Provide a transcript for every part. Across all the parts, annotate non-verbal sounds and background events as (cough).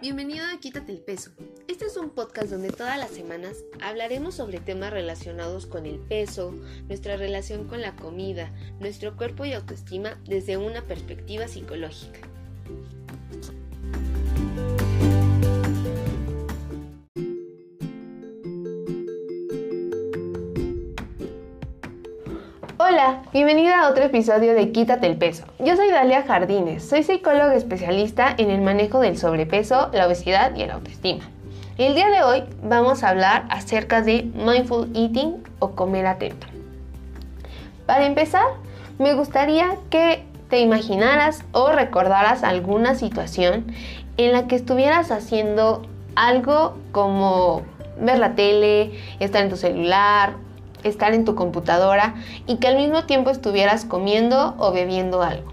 Bienvenido a Quítate el peso. Este es un podcast donde todas las semanas hablaremos sobre temas relacionados con el peso, nuestra relación con la comida, nuestro cuerpo y autoestima desde una perspectiva psicológica. Bienvenida a otro episodio de Quítate el peso. Yo soy Dalia Jardines, soy psicóloga especialista en el manejo del sobrepeso, la obesidad y el autoestima. El día de hoy vamos a hablar acerca de mindful eating o comer atento. Para empezar, me gustaría que te imaginaras o recordaras alguna situación en la que estuvieras haciendo algo como ver la tele, estar en tu celular estar en tu computadora y que al mismo tiempo estuvieras comiendo o bebiendo algo.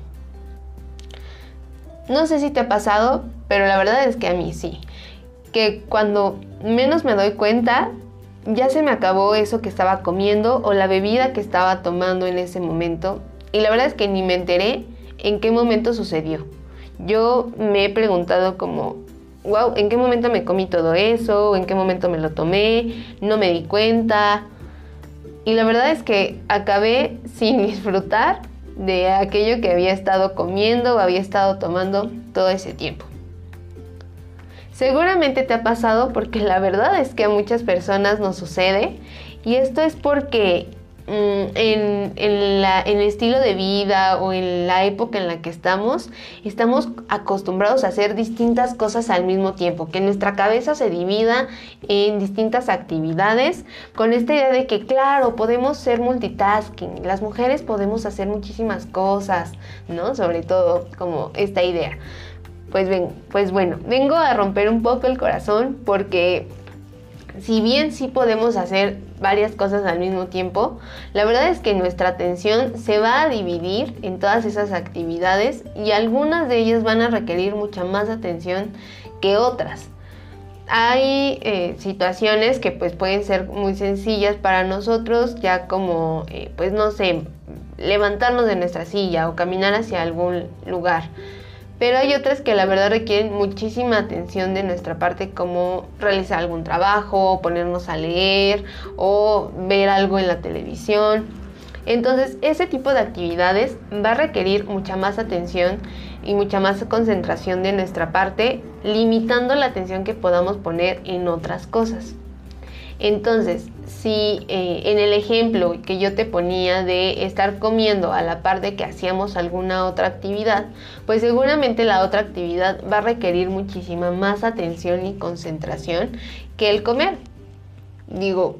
No sé si te ha pasado, pero la verdad es que a mí sí. Que cuando menos me doy cuenta, ya se me acabó eso que estaba comiendo o la bebida que estaba tomando en ese momento. Y la verdad es que ni me enteré en qué momento sucedió. Yo me he preguntado como, wow, ¿en qué momento me comí todo eso? ¿En qué momento me lo tomé? No me di cuenta y la verdad es que acabé sin (laughs) disfrutar de aquello que había estado comiendo o había estado tomando todo ese tiempo. Seguramente te ha pasado porque la verdad es que a muchas personas nos sucede y esto es porque Mm, en, el estilo de vida o en la época en la que estamos, estamos acostumbrados a hacer distintas cosas al mismo tiempo, que nuestra cabeza se divida en distintas actividades, con esta idea de que, claro, podemos ser multitasking, las mujeres podemos hacer muchísimas cosas, ¿no? Sobre todo como esta idea. Pues, ven, pues bueno, vengo a romper un poco el corazón porque si bien sí podemos hacer varias cosas al mismo tiempo, la verdad es que nuestra atención se va a dividir en todas esas actividades y algunas de ellas van a requerir mucha más atención que otras. Hay eh, situaciones que pues pueden ser muy sencillas para nosotros, ya como eh, pues no sé, levantarnos de nuestra silla o caminar hacia algún lugar pero hay otras que la verdad requieren muchísima atención de nuestra parte, como realizar algún trabajo, ponernos a leer o ver algo en la televisión. Entonces, ese tipo de actividades va a requerir mucha más atención y mucha más concentración de nuestra parte, limitando la atención que podamos poner en otras cosas. Entonces, si eh, en el ejemplo que yo te ponía de estar comiendo a la par de que hacíamos alguna otra actividad, pues seguramente la otra actividad va a requerir muchísima más atención y concentración que el comer. Digo,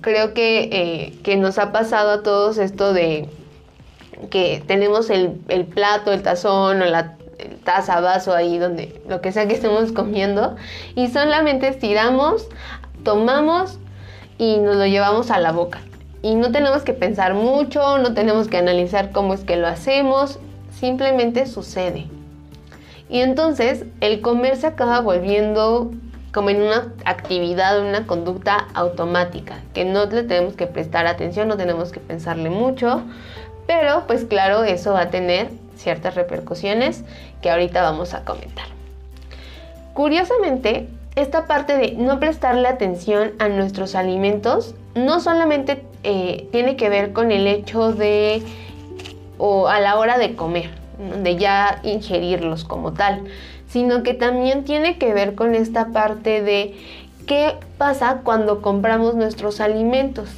creo que, eh, nos ha pasado a todos esto de que tenemos el, el plato, el tazón o la taza, vaso ahí donde lo que sea que estemos comiendo y solamente estiramos, tomamos y nos lo llevamos a la boca. Y no tenemos que pensar mucho, no tenemos que analizar cómo es que lo hacemos, simplemente sucede. Y entonces el comer se acaba volviendo como en una actividad, una conducta automática, que no le tenemos que prestar atención, no tenemos que pensarle mucho, pero pues claro, eso va a tener ciertas repercusiones que ahorita vamos a comentar. Curiosamente, esta parte de no prestarle atención a nuestros alimentos no solamente eh, tiene que ver con el hecho de o a la hora de comer, de ya ingerirlos como tal, sino que también tiene que ver con esta parte de qué pasa cuando compramos nuestros alimentos.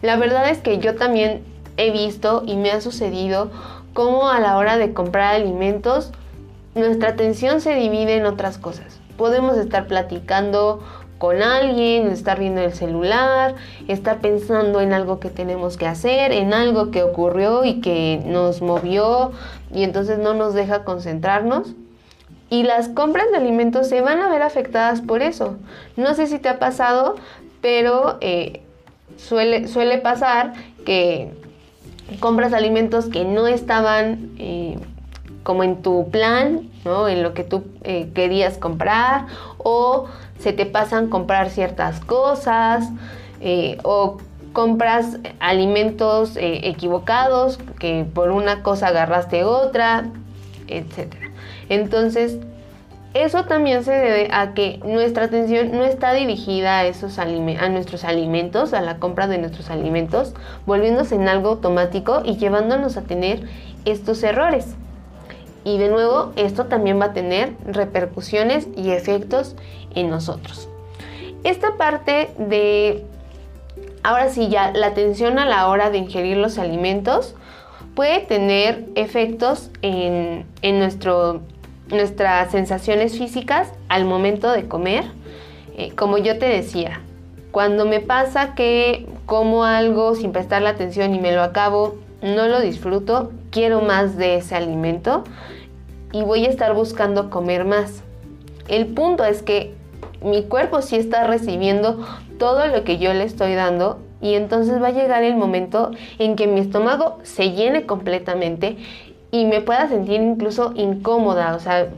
La verdad es que yo también he visto y me ha sucedido cómo a la hora de comprar alimentos nuestra atención se divide en otras cosas podemos estar platicando con alguien, estar viendo el celular, estar pensando en algo que tenemos que hacer, en algo que ocurrió y que nos movió y entonces no nos deja concentrarnos. Y las compras de alimentos se van a ver afectadas por eso. No sé si te ha pasado, pero eh, suele, pasar que compras alimentos que no estaban eh, como en tu plan, ¿no? En lo que tú eh, querías comprar o se te pasan comprar ciertas cosas eh, o compras alimentos eh, equivocados que por una cosa agarraste otra, etc. Entonces, Eso también se debe a que nuestra atención no está dirigida a, esos a nuestros alimentos, a la compra de nuestros alimentos, volviéndose en algo automático y llevándonos a tener estos errores. Y de nuevo, esto también va a tener repercusiones y efectos en nosotros. Esta parte de, ahora sí ya, la atención a la hora de ingerir los alimentos puede tener efectos en, nuestro, nuestras sensaciones físicas al momento de comer. Eh, como yo te decía, cuando me pasa que como algo sin prestar la atención y me lo acabo, no lo disfruto, quiero más de ese alimento y voy a estar buscando comer más. El punto es que mi cuerpo sí está recibiendo todo lo que yo le estoy dando y entonces va a llegar el momento en que mi estómago se llene completamente y me pueda sentir incluso incómoda, o sea,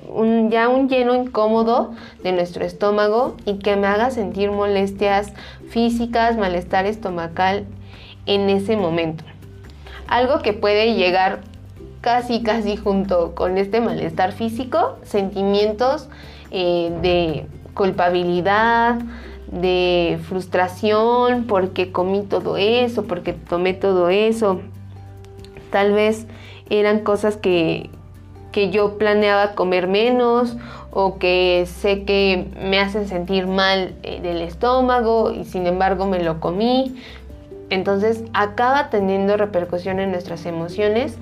ya un lleno incómodo de nuestro estómago y que me haga sentir molestias físicas, malestar estomacal en ese momento. Algo que puede llegar casi, casi junto con este malestar físico, sentimientos eh, de culpabilidad, de frustración porque comí todo eso, porque tomé todo eso. Tal vez eran cosas que, que yo planeaba comer menos o que sé que me hacen sentir mal eh, del estómago y sin embargo me lo comí. Entonces acaba teniendo repercusión en nuestras emociones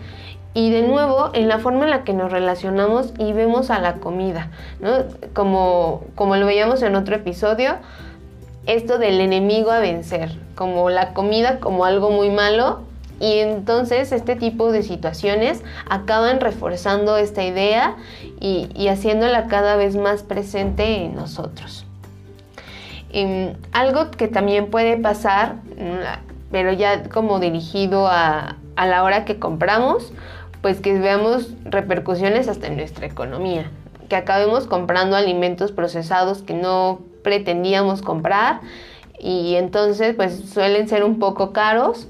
y de nuevo en la forma en la que nos relacionamos y vemos a la comida, Como, como lo veíamos en otro episodio, esto del enemigo a vencer, como la comida como algo muy malo y entonces este tipo de situaciones acaban reforzando esta idea y, y haciéndola cada vez más presente en nosotros. Em, algo que también puede pasar, pero ya como dirigido a, a la hora que compramos, pues que veamos repercusiones hasta en nuestra economía, que acabemos comprando alimentos procesados que no pretendíamos comprar y entonces pues suelen ser un poco caros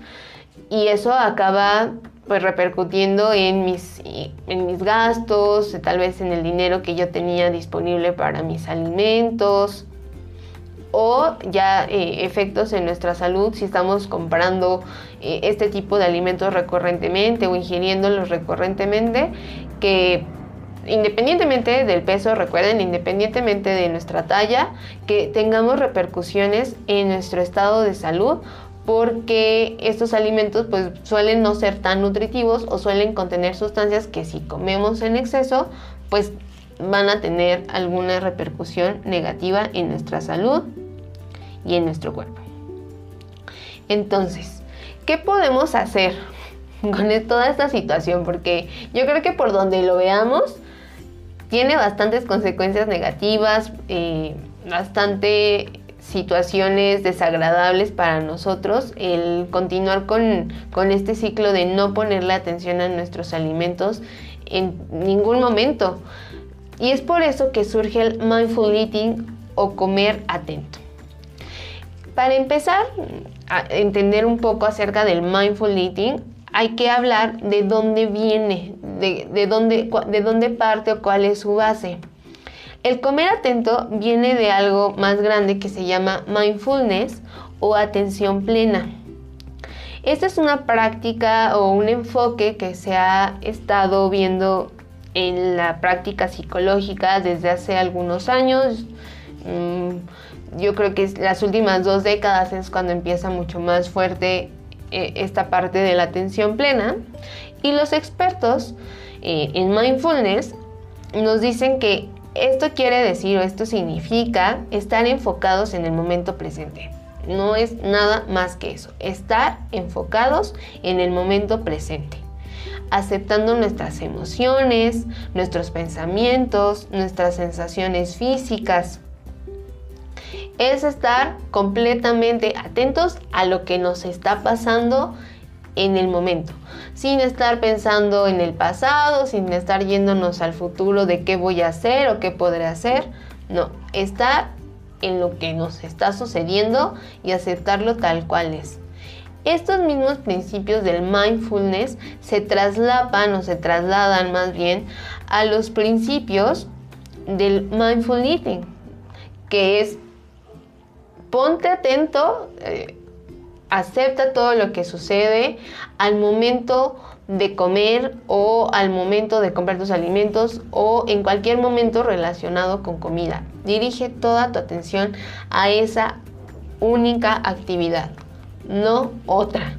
y eso acaba pues repercutiendo en mis, en mis gastos, tal vez en el dinero que yo tenía disponible para mis alimentos o ya eh, efectos en nuestra salud si estamos comprando eh, este tipo de alimentos recurrentemente o ingiriéndolos recurrentemente, que independientemente del peso, recuerden, independientemente de nuestra talla, que tengamos repercusiones en nuestro estado de salud porque estos alimentos pues suelen no ser tan nutritivos o suelen contener sustancias que si comemos en exceso pues van a tener alguna repercusión negativa en nuestra salud y en nuestro cuerpo. Entonces, ¿qué podemos hacer (laughs) con toda esta situación? Porque yo creo que por donde lo veamos, tiene bastantes consecuencias negativas, eh, bastante situaciones desagradables para nosotros el continuar con, con, este ciclo de no ponerle atención a nuestros alimentos en ningún momento. Y es por eso que surge el mindful eating o comer atento. Para empezar a entender un poco acerca del mindful eating, hay que hablar de dónde viene, de, dónde, de dónde parte o cuál es su base. El comer atento viene de algo más grande que se llama mindfulness o atención plena. Esta es una práctica o un enfoque que se ha estado viendo en la práctica psicológica desde hace algunos años. Mm, yo creo que las últimas dos décadas es cuando empieza mucho más fuerte eh, esta parte de la atención plena. Y los expertos eh, en mindfulness nos dicen que esto quiere decir o esto significa estar enfocados en el momento presente. No es nada más que eso, estar enfocados en el momento presente aceptando nuestras emociones, nuestros pensamientos, nuestras sensaciones físicas, es estar completamente atentos a lo que nos está pasando en el momento, sin estar pensando en el pasado, sin estar yéndonos al futuro de qué voy a hacer o qué podré hacer. No, estar en lo que nos está sucediendo y aceptarlo tal cual es. Estos mismos principios del mindfulness se traslapan o se trasladan más bien a los principios del mindful eating, que es ponte atento, eh, acepta todo lo que sucede al momento de comer o al momento de comprar tus alimentos o en cualquier momento relacionado con comida. Dirige toda tu atención a esa única actividad, no otra.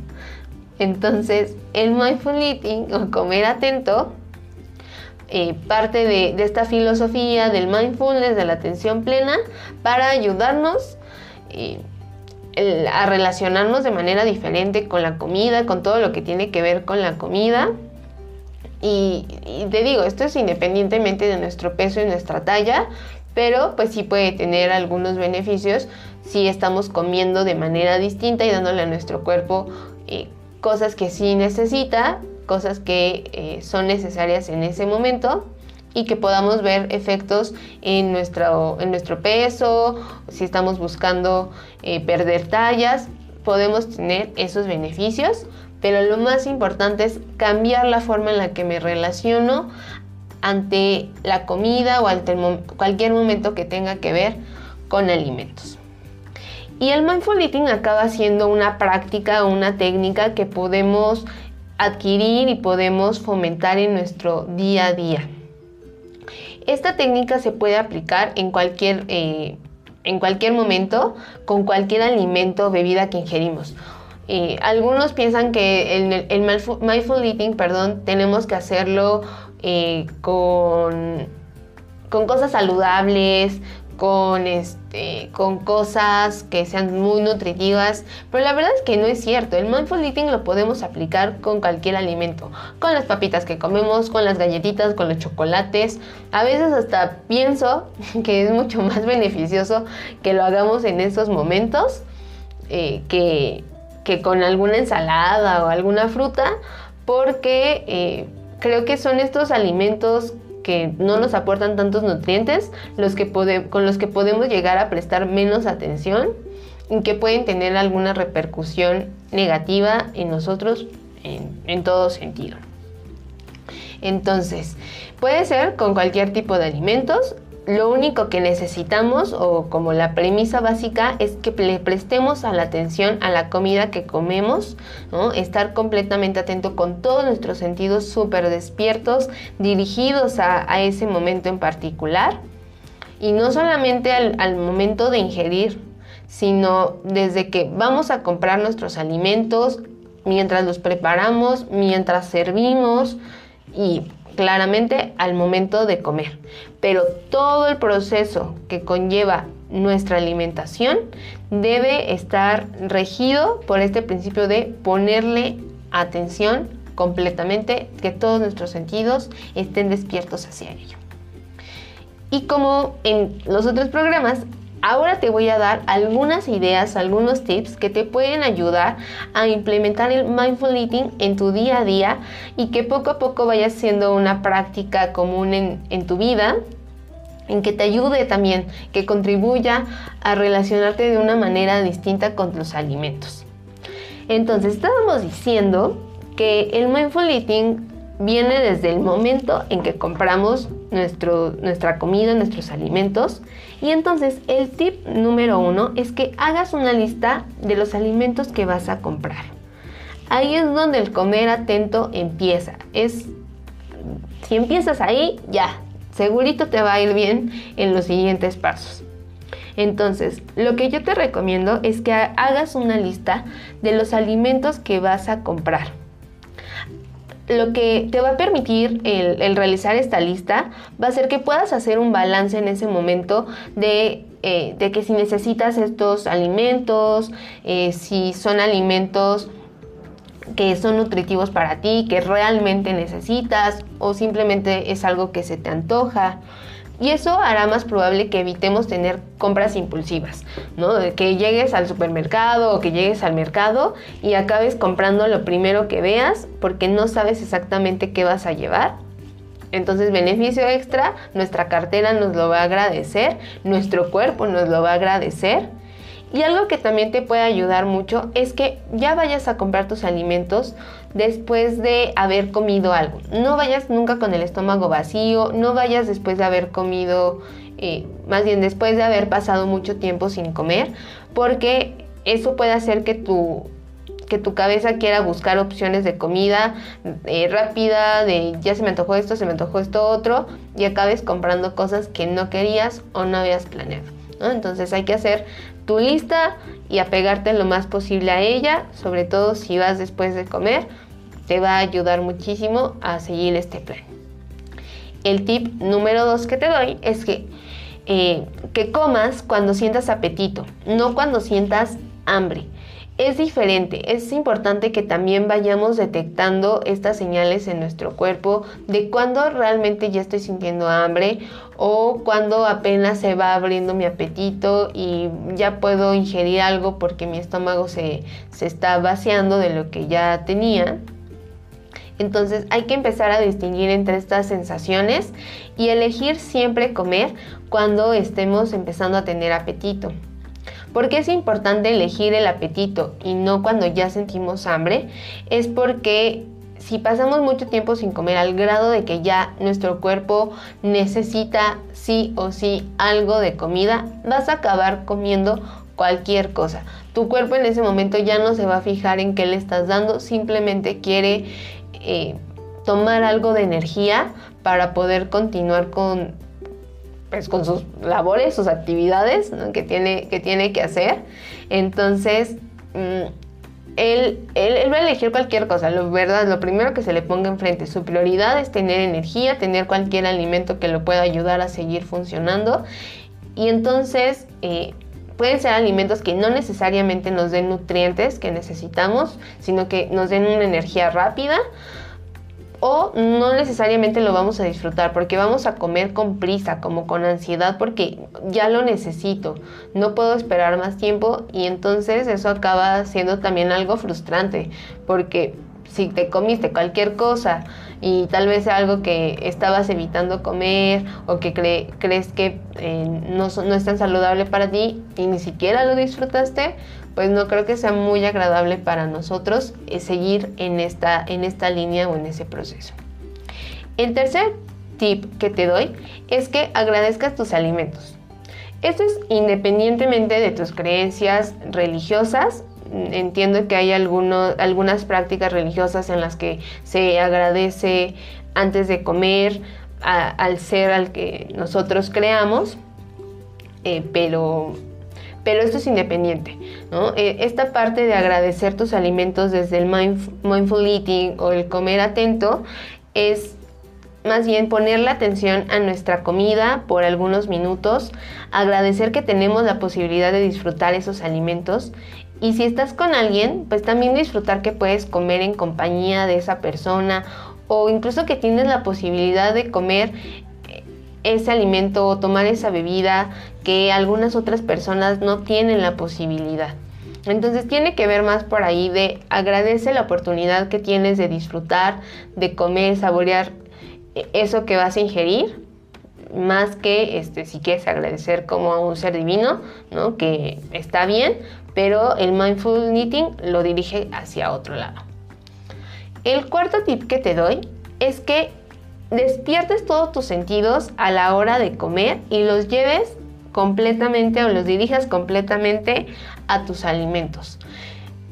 Entonces, el mindful eating o comer atento eh, parte de, esta filosofía del mindfulness, de la atención plena, para ayudarnos a relacionarnos de manera diferente con la comida, con todo lo que tiene que ver con la comida. Y, y, te digo, esto es independientemente de nuestro peso y nuestra talla, pero pues sí puede tener algunos beneficios si estamos comiendo de manera distinta y dándole a nuestro cuerpo eh, cosas que sí necesita, cosas que eh, son necesarias en ese momento y que podamos ver efectos en nuestro, en nuestro peso, si estamos buscando eh, perder tallas, podemos tener esos beneficios, pero lo más importante es cambiar la forma en la que me relaciono ante la comida o ante cualquier momento que tenga que ver con alimentos. Y el mindful eating acaba siendo una práctica, una técnica que podemos adquirir y podemos fomentar en nuestro día a día. Esta técnica se puede aplicar en cualquier, eh, en cualquier momento con cualquier alimento o bebida que ingerimos. Eh, algunos piensan que el, mindful eating, perdón, tenemos que hacerlo eh, con, con cosas saludables, con, este, con cosas que sean muy nutritivas, pero la verdad es que no es cierto. El mindful eating lo podemos aplicar con cualquier alimento, con las papitas que comemos, con las galletitas, con los chocolates. A veces hasta pienso (laughs) que es mucho más beneficioso que lo hagamos en estos momentos eh, que, que, con alguna ensalada o alguna fruta, porque... Eh, creo que son estos alimentos que no nos aportan tantos nutrientes los que con los que podemos llegar a prestar menos atención y que pueden tener alguna repercusión negativa en nosotros en, en todo sentido. Entonces, puede ser con cualquier tipo de alimentos, lo único que necesitamos o como la premisa básica es que le prestemos a la atención a la comida que comemos, estar completamente atento con todos nuestros sentidos súper despiertos, dirigidos a, ese momento en particular. Y no solamente al momento de ingerir, sino desde que vamos a comprar nuestros alimentos, mientras los preparamos, mientras servimos y claramente al momento de comer. Pero todo el proceso que conlleva nuestra alimentación debe estar regido por este principio de ponerle atención completamente, que todos nuestros sentidos estén despiertos hacia ello. Y como en los otros programas, Ahora te voy a dar algunas ideas, algunos tips que te pueden ayudar a implementar el mindful eating en tu día a día y que poco a poco vaya siendo una práctica común en, tu vida en que te ayude también, que contribuya a relacionarte de una manera distinta con los alimentos. Entonces, estábamos diciendo que el mindful eating viene desde el momento en que compramos nuestro, nuestra comida, nuestros alimentos. Y entonces el tip número uno es que hagas una lista de los alimentos que vas a comprar. Ahí es donde el comer atento empieza. Es, si empiezas ahí, ya, segurito te va a ir bien en los siguientes pasos. Entonces, lo que yo te recomiendo es que hagas una lista de los alimentos que vas a comprar lo que te va a permitir el, realizar esta lista va a ser que puedas hacer un balance en ese momento de, eh, que si necesitas estos alimentos, eh, si son alimentos que son nutritivos para ti, que realmente necesitas o simplemente es algo que se te antoja. Y eso hará más probable que evitemos tener compras impulsivas, ¿no? De que llegues al supermercado o que llegues al mercado y acabes comprando lo primero que veas porque no sabes exactamente qué vas a llevar. Entonces, beneficio extra, nuestra cartera nos lo va a agradecer, nuestro cuerpo nos lo va a agradecer. Y algo que también te puede ayudar mucho es que ya vayas a comprar tus alimentos después de haber comido algo. No vayas nunca con el estómago vacío, no vayas después de haber comido, eh, más bien después de haber pasado mucho tiempo sin comer, porque eso puede hacer que tu, que tu cabeza quiera buscar opciones de comida eh, rápida, de ya se me antojó esto, se me antojó esto otro, y acabes comprando cosas que no querías o no habías planeado. Entonces hay que hacer tu lista y apegarte lo más posible a ella, sobre todo si vas después de comer, te va a ayudar muchísimo a seguir este plan. El tip número dos que te doy es que, eh, que comas cuando sientas apetito, no cuando sientas hambre es diferente. Es importante que también vayamos detectando estas señales en nuestro cuerpo de cuando realmente ya estoy sintiendo hambre o cuando apenas se va abriendo mi apetito y ya puedo ingerir algo porque mi estómago se, se está vaciando de lo que ya tenía. Entonces hay que empezar a distinguir entre estas sensaciones y elegir siempre comer cuando estemos empezando a tener apetito. ¿Por qué es importante elegir el apetito y no cuando ya sentimos hambre? Es porque si pasamos mucho tiempo sin comer al grado de que ya nuestro cuerpo necesita sí o sí algo de comida, vas a acabar comiendo cualquier cosa. Tu cuerpo en ese momento ya no se va a fijar en qué le estás dando, simplemente quiere eh, tomar algo de energía para poder continuar con pues, con sus labores, sus actividades que, tiene, que tiene que hacer. Entonces, mm, él, va a elegir cualquier cosa, lo verdad, lo primero que se le ponga enfrente. Su prioridad es tener energía, tener cualquier alimento que lo pueda ayudar a seguir funcionando. Y entonces, eh, pueden ser alimentos que no necesariamente nos den nutrientes que necesitamos, sino que nos den una energía rápida o no necesariamente lo vamos a disfrutar porque vamos a comer con prisa, como con ansiedad porque ya lo necesito, no puedo esperar más tiempo y entonces eso acaba siendo también algo frustrante porque si te comiste cualquier cosa y tal vez algo que estabas evitando comer o que crees que eh, no, no es tan saludable para ti y ni siquiera lo disfrutaste, pues no creo que sea muy agradable para nosotros eh, seguir en esta, en esta línea o en ese proceso. El tercer tip que te doy es que agradezcas tus alimentos. Esto es independientemente de tus creencias religiosas. Entiendo que hay algunas prácticas religiosas en las que se agradece antes de comer al ser al que nosotros creamos, eh, pero pero esto es independiente. ¿no? Eh, esta parte de agradecer tus alimentos desde el mindful eating o el comer atento es más bien poner la atención a nuestra comida por algunos minutos, agradecer que tenemos la posibilidad de disfrutar esos alimentos y si estás con alguien, pues también disfrutar que puedes comer en compañía de esa persona o incluso que tienes la posibilidad de comer ese alimento o tomar esa bebida que algunas otras personas no tienen la posibilidad. Entonces tiene que ver más por ahí de agradece la oportunidad que tienes de disfrutar, de comer, saborear eso que vas a ingerir, más que este, si quieres agradecer como a un ser divino, ¿no? que está bien, pero el mindful eating lo dirige hacia otro lado. El cuarto tip que te doy es que despiertes todos tus sentidos a la hora de comer y los lleves completamente o los dirijas completamente a tus alimentos.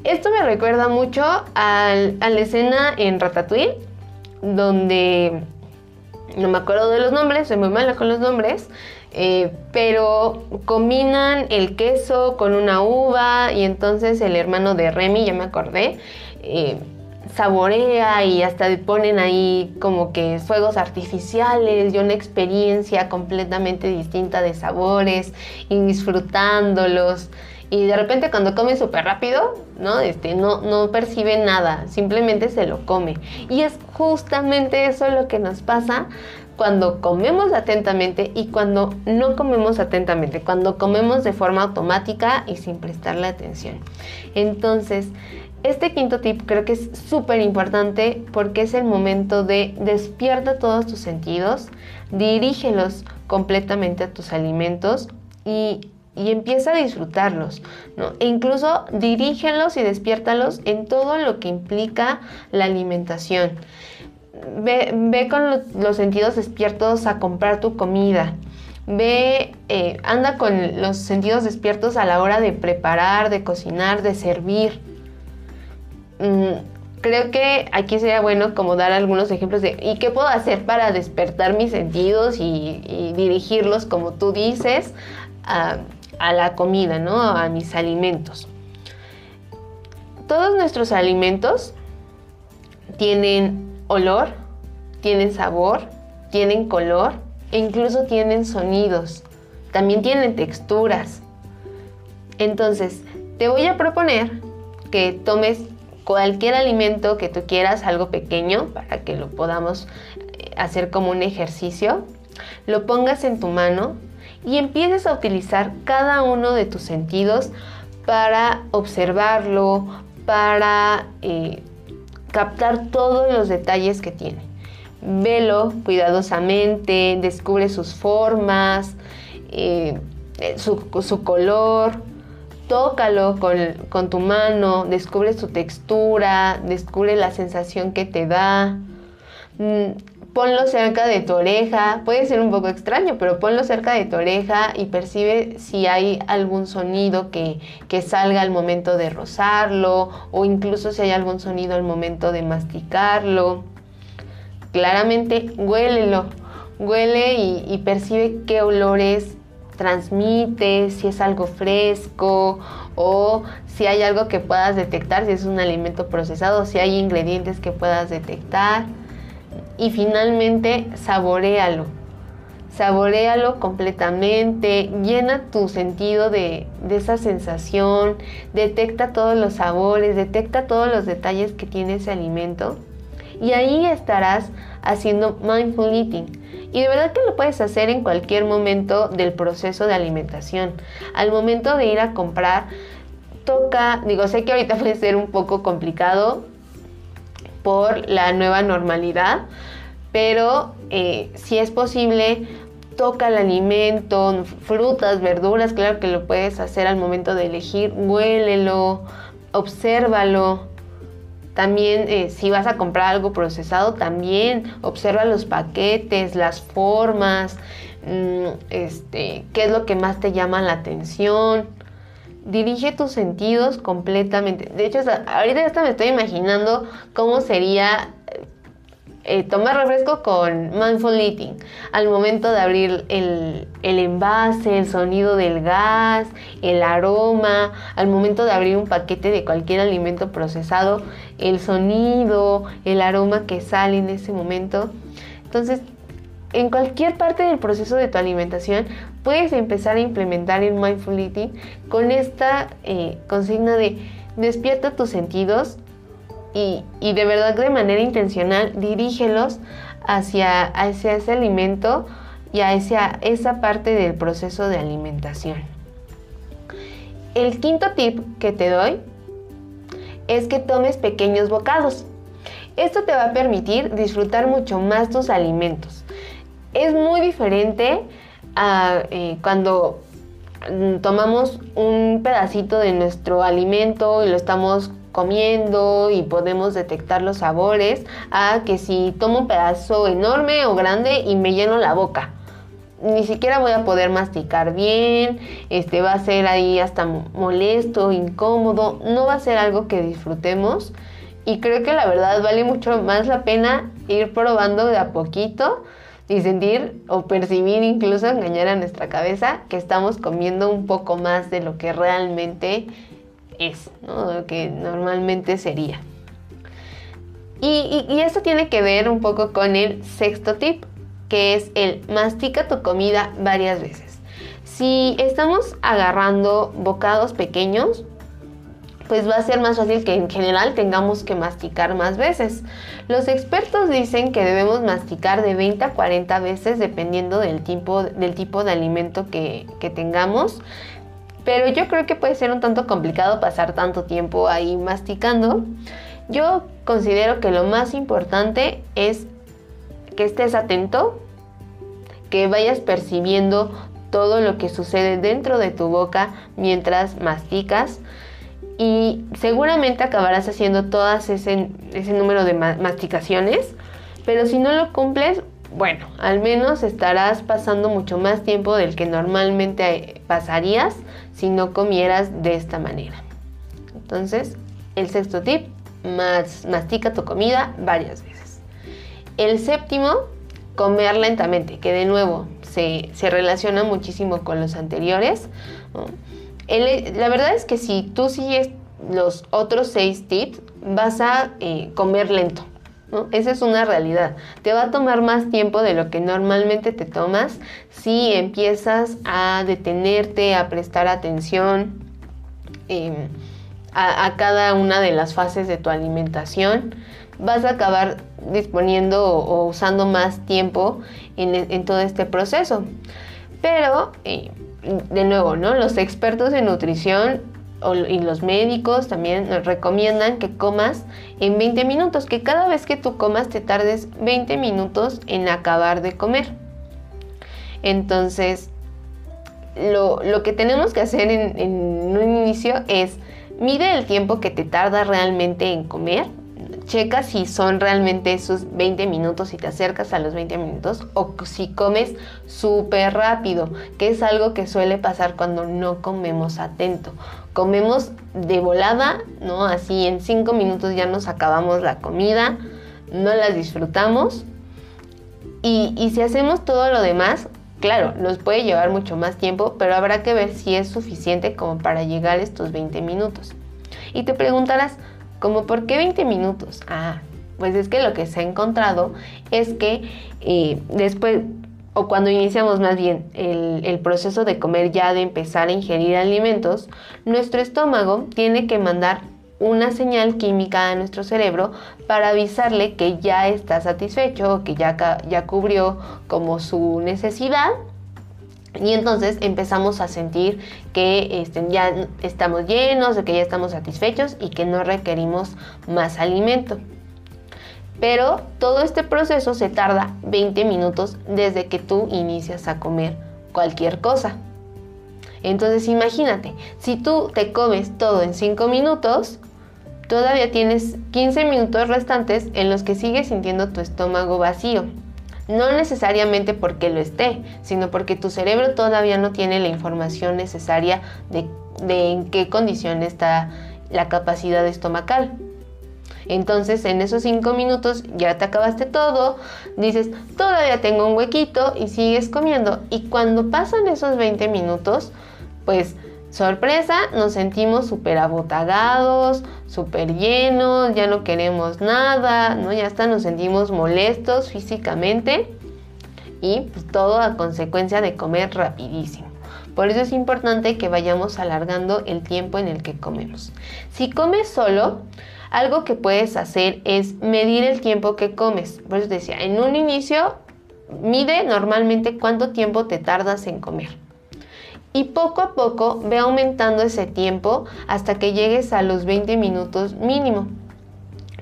Esto me recuerda mucho a la escena en Ratatouille, donde no me acuerdo de los nombres, soy muy mala con los nombres, eh, pero combinan el queso con una uva y entonces el hermano de Remy, ya me acordé, eh, saborea y hasta ponen ahí como que fuegos artificiales y una experiencia completamente distinta de sabores y disfrutándolos. Y de repente cuando come súper rápido, ¿no? Este, no, no percibe nada, simplemente se lo come. Y es justamente eso lo que nos pasa cuando comemos atentamente y cuando no comemos atentamente, cuando comemos de forma automática y sin prestarle atención. Entonces, este quinto tip creo que es súper importante porque es el momento de despierta todos tus sentidos, dirígelos completamente a tus alimentos y y empieza a disfrutarlos, ¿no? E incluso dirígelos y despiértalos en todo lo que implica la alimentación. Ve, con los sentidos despiertos a comprar tu comida. Ve, eh, anda con los sentidos despiertos a la hora de preparar, de cocinar, de servir. Mm, creo que aquí sería bueno como dar algunos ejemplos de ¿y qué puedo hacer para despertar mis sentidos y, dirigirlos, como tú dices, a, a, la comida, ¿no? A mis alimentos. Todos nuestros alimentos tienen olor, tienen sabor, tienen color e incluso tienen sonidos. También tienen texturas. Entonces, te voy a proponer que tomes cualquier alimento que tú quieras, algo pequeño, para que lo podamos eh, hacer como un ejercicio, lo pongas en tu mano y empieces a utilizar cada uno de tus sentidos para observarlo, para eh, captar todos los detalles que tiene. Velo cuidadosamente, descubre sus formas, eh, su, color, tócalo con, tu mano, descubre su textura, descubre la sensación que te da. Mm, ponlo cerca de tu oreja, puede ser un poco extraño, pero ponlo cerca de tu oreja y percibe si hay algún sonido que, salga al momento de rozarlo o incluso si hay algún sonido al momento de masticarlo claramente huélelo, huele y, percibe qué olores transmite, si es algo fresco o si hay algo que puedas detectar, si es un alimento procesado, si hay ingredientes que puedas detectar. Y finalmente, saborealo. Saborealo completamente, llena tu sentido de, de, esa sensación, detecta todos los sabores, detecta todos los detalles que tiene ese alimento y ahí estarás haciendo mindful eating. Y de verdad que lo puedes hacer en cualquier momento del proceso de alimentación. Al momento de ir a comprar, toca, digo, sé que ahorita (laughs) puede ser un poco complicado por la nueva normalidad, pero eh, si es posible, toca el alimento, frutas, verduras, claro que lo puedes hacer al momento de elegir, huélelo, obsérvalo, también eh, si vas a comprar algo procesado, también observa los paquetes, las formas, mm, este, qué es lo que más te llama la atención. Dirige tus sentidos completamente. De hecho, ahorita me estoy imaginando cómo sería eh, tomar refresco con mindful eating. Al momento de abrir el, envase, el sonido del gas, el aroma, al momento de abrir un paquete de cualquier alimento procesado, el sonido, el aroma que sale en ese momento. Entonces, en cualquier parte del proceso de tu alimentación puedes empezar a implementar el mindful eating con esta eh, consigna de despierta tus sentidos y, de verdad de manera intencional dirígelos hacia, hacia ese alimento y hacia esa parte del proceso de alimentación. El quinto tip que te doy es que tomes pequeños bocados. Esto te va a permitir disfrutar mucho más tus alimentos. Es muy diferente a eh, cuando mm, tomamos un pedacito de nuestro alimento y lo estamos comiendo y podemos detectar los sabores a que si tomo un pedazo enorme o grande y me lleno la boca. Ni siquiera voy a poder masticar bien, este va a ser ahí hasta molesto, incómodo, no va a ser algo que disfrutemos y creo que la verdad vale mucho más la pena ir probando de a poquito y sentir o percibir incluso engañar a nuestra cabeza que estamos comiendo un poco más de lo que realmente es, lo que normalmente sería. Y, y, esto tiene que ver un poco con el sexto tip, que es el mastica tu comida varias veces. Si estamos agarrando bocados pequeños, pues va a ser más fácil que en general tengamos que masticar más veces. Los expertos dicen que debemos masticar de 20 a 40 veces dependiendo del tipo, del tipo de alimento que, que tengamos. Pero yo creo que puede ser un tanto complicado pasar tanto tiempo ahí masticando. Yo considero que lo más importante es que estés atento, que vayas percibiendo todo lo que sucede dentro de tu boca mientras masticas y seguramente acabarás haciendo todas ese, ese número de masticaciones, pero si no lo cumples, bueno, al menos estarás pasando mucho más tiempo del que normalmente pasarías si no comieras de esta manera. Entonces, el sexto tip, mastica tu comida varias veces. El séptimo, comer lentamente, que de nuevo se, relaciona muchísimo con los anteriores. la verdad es que si tú sigues los otros seis tips, vas a eh, comer lento. Esa es una realidad. Te va a tomar más tiempo de lo que normalmente te tomas si empiezas a detenerte, a prestar atención em, a, cada una de las fases de tu alimentación. Vas a acabar disponiendo o, usando más tiempo en, todo este proceso. Pero, eh, de nuevo, ¿no? Los expertos en nutrición y los médicos también nos recomiendan que comas en 20 minutos, que cada vez que tú comas te tardes 20 minutos en acabar de comer. Entonces, lo, que tenemos que hacer en, un inicio es mide el tiempo que te tarda realmente en comer, checa si son realmente esos 20 minutos y te acercas a los 20 minutos o si comes súper rápido, que es algo que suele pasar cuando no comemos atento. Comemos de volada, ¿no? Así en 5 minutos ya nos acabamos la comida, no las disfrutamos. Y, y si hacemos todo lo demás, claro, nos puede llevar mucho más tiempo, pero habrá que ver si es suficiente como para llegar estos 20 minutos. Y te preguntarás, ¿Cómo por qué 20 minutos? Ah, pues es que lo que se ha encontrado es que eh, después, o cuando iniciamos más bien el, proceso de comer ya de empezar a ingerir alimentos, nuestro estómago tiene que mandar una señal química a nuestro cerebro para avisarle que ya está satisfecho, que ya, ya cubrió como su necesidad y entonces empezamos a sentir que este, ya estamos llenos, de que ya estamos satisfechos y que no requerimos más alimento. Pero todo este proceso se tarda 20 minutos desde que tú inicias a comer cualquier cosa. Entonces imagínate, si tú te comes todo en 5 minutos, todavía tienes 15 minutos restantes en los que sigues sintiendo tu estómago vacío. No necesariamente porque lo esté, sino porque tu cerebro todavía no tiene la información necesaria de, en qué condición está la capacidad estomacal. Entonces en esos cinco minutos ya te acabaste todo, dices, todavía tengo un huequito y sigues comiendo. Y cuando pasan esos 20 minutos, pues Sorpresa, nos sentimos súper abotagados, súper llenos, ya no queremos nada, ¿no? Ya hasta nos sentimos molestos físicamente y pues, todo a consecuencia de comer rapidísimo. Por eso es importante que vayamos alargando el tiempo en el que comemos. Si comes solo, algo que puedes hacer es medir el tiempo que comes. Por eso decía, en un inicio, mide normalmente cuánto tiempo te tardas en comer y poco a poco ve aumentando ese tiempo hasta que llegues a los 20 minutos mínimo.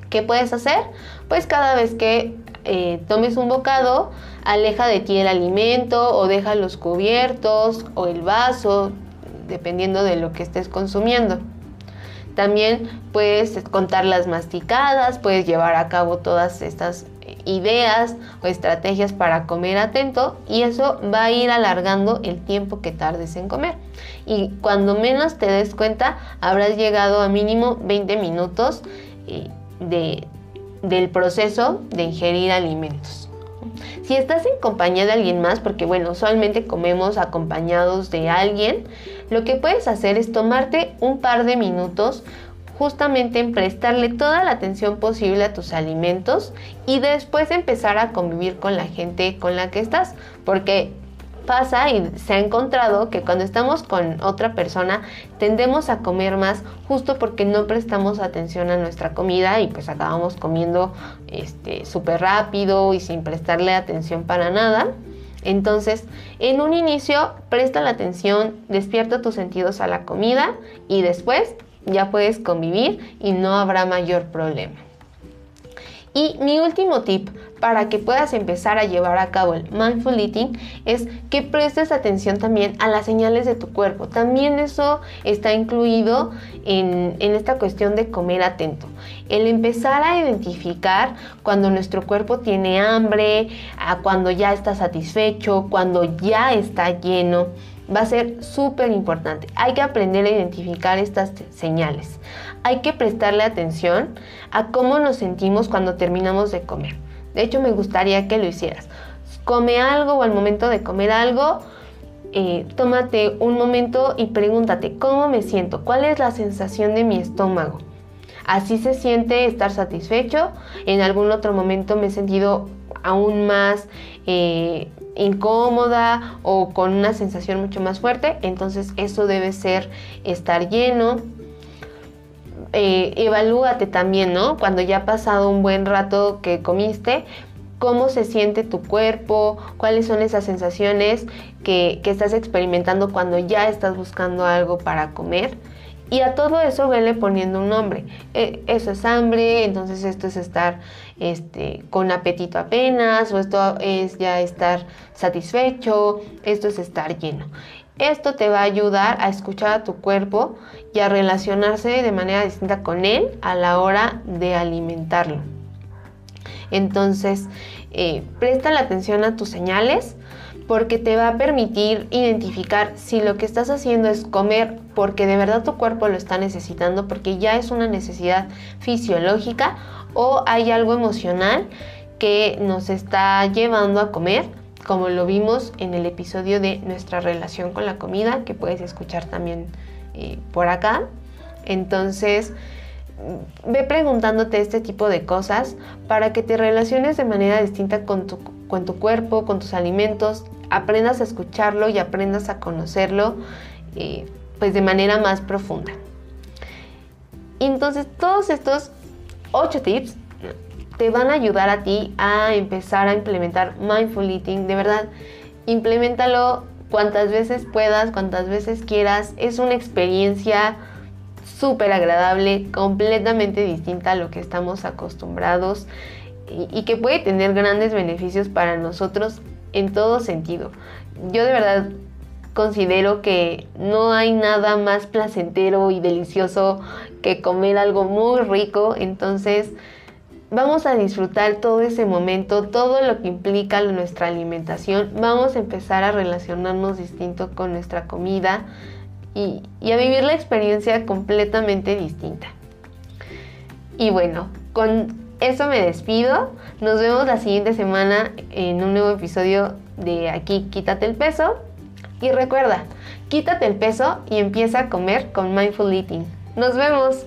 ¿Qué puedes hacer? Pues cada vez que eh, tomes un bocado, aleja de ti el alimento o deja los cubiertos o el vaso, dependiendo de lo que estés consumiendo. También puedes contar las masticadas, puedes llevar a cabo todas estas ideas o estrategias para comer atento y eso va a ir alargando el tiempo que tardes en comer. Y cuando menos te des cuenta, habrás llegado a mínimo 20 minutos eh, de, del proceso de ingerir alimentos. Si estás en compañía de alguien más, porque bueno, usualmente comemos acompañados de alguien, lo que puedes hacer es tomarte un par de minutos justamente en prestarle toda la atención posible a tus alimentos y después empezar a convivir con la gente con la que estás, porque pasa y se ha encontrado que cuando estamos con otra persona tendemos a comer más justo porque no prestamos atención a nuestra comida y pues acabamos comiendo este súper rápido y sin prestarle atención para nada. Entonces, en un inicio, presta la atención, despierta tus sentidos a la comida y después ya puedes convivir y no habrá mayor problema. Y mi último tip para que puedas empezar a llevar a cabo el mindful eating es que prestes atención también a las señales de tu cuerpo. También eso está incluido en, esta cuestión de comer atento. El empezar a identificar cuando nuestro cuerpo tiene hambre, a cuando ya está satisfecho, cuando ya está lleno va a ser súper importante. Hay que aprender a identificar estas señales. Hay que prestarle atención a cómo nos sentimos cuando terminamos de comer. De hecho, me gustaría que lo hicieras. Come algo o al momento de comer algo, eh, tómate un momento y pregúntate, ¿cómo me siento? ¿Cuál es la sensación de mi estómago? Así se siente estar satisfecho. En algún otro momento me he sentido aún más eh, incómoda o con una sensación mucho más fuerte. Entonces eso debe ser estar lleno. Eh, evalúate también, ¿no? Cuando ya ha pasado un buen rato que comiste, cómo se siente tu cuerpo, cuáles son esas sensaciones que, estás experimentando cuando ya estás buscando algo para comer. Y a todo eso vele poniendo un nombre. Eh, eso es hambre, entonces esto es estar este, con apetito apenas, o esto es ya estar satisfecho, esto es estar lleno. Esto te va a ayudar a escuchar a tu cuerpo y a relacionarse de manera distinta con él a la hora de alimentarlo. Entonces, eh, presta la atención a tus señales porque te va a permitir identificar si lo que estás haciendo es comer porque de verdad tu cuerpo lo está necesitando, porque ya es una necesidad fisiológica o hay algo emocional que nos está llevando a comer, como lo vimos en el episodio de nuestra relación con la comida, que puedes escuchar también eh, por acá. Entonces, ve preguntándote este tipo de cosas para que te relaciones de manera distinta con tu, con tu cuerpo, con tus alimentos, aprendas a escucharlo y aprendas a conocerlo eh, pues de manera más profunda. Entonces todos estos ocho tips te van a ayudar a ti a empezar a implementar mindful eating. De verdad, implementalo cuantas veces puedas, cuantas veces quieras. Es una experiencia súper agradable, completamente distinta a lo que estamos acostumbrados y, que puede tener grandes beneficios para nosotros en todo sentido. Yo de verdad considero que no hay nada más placentero y delicioso que comer algo muy rico, entonces vamos a disfrutar todo ese momento, todo lo que implica nuestra alimentación, vamos a empezar a relacionarnos distinto con nuestra comida y, a vivir la experiencia completamente distinta. Y bueno, con eso me despido. Nos vemos la siguiente semana en un nuevo episodio de aquí Quítate el peso. Y recuerda, quítate el peso y empieza a comer con Mindful Eating. Nos vemos.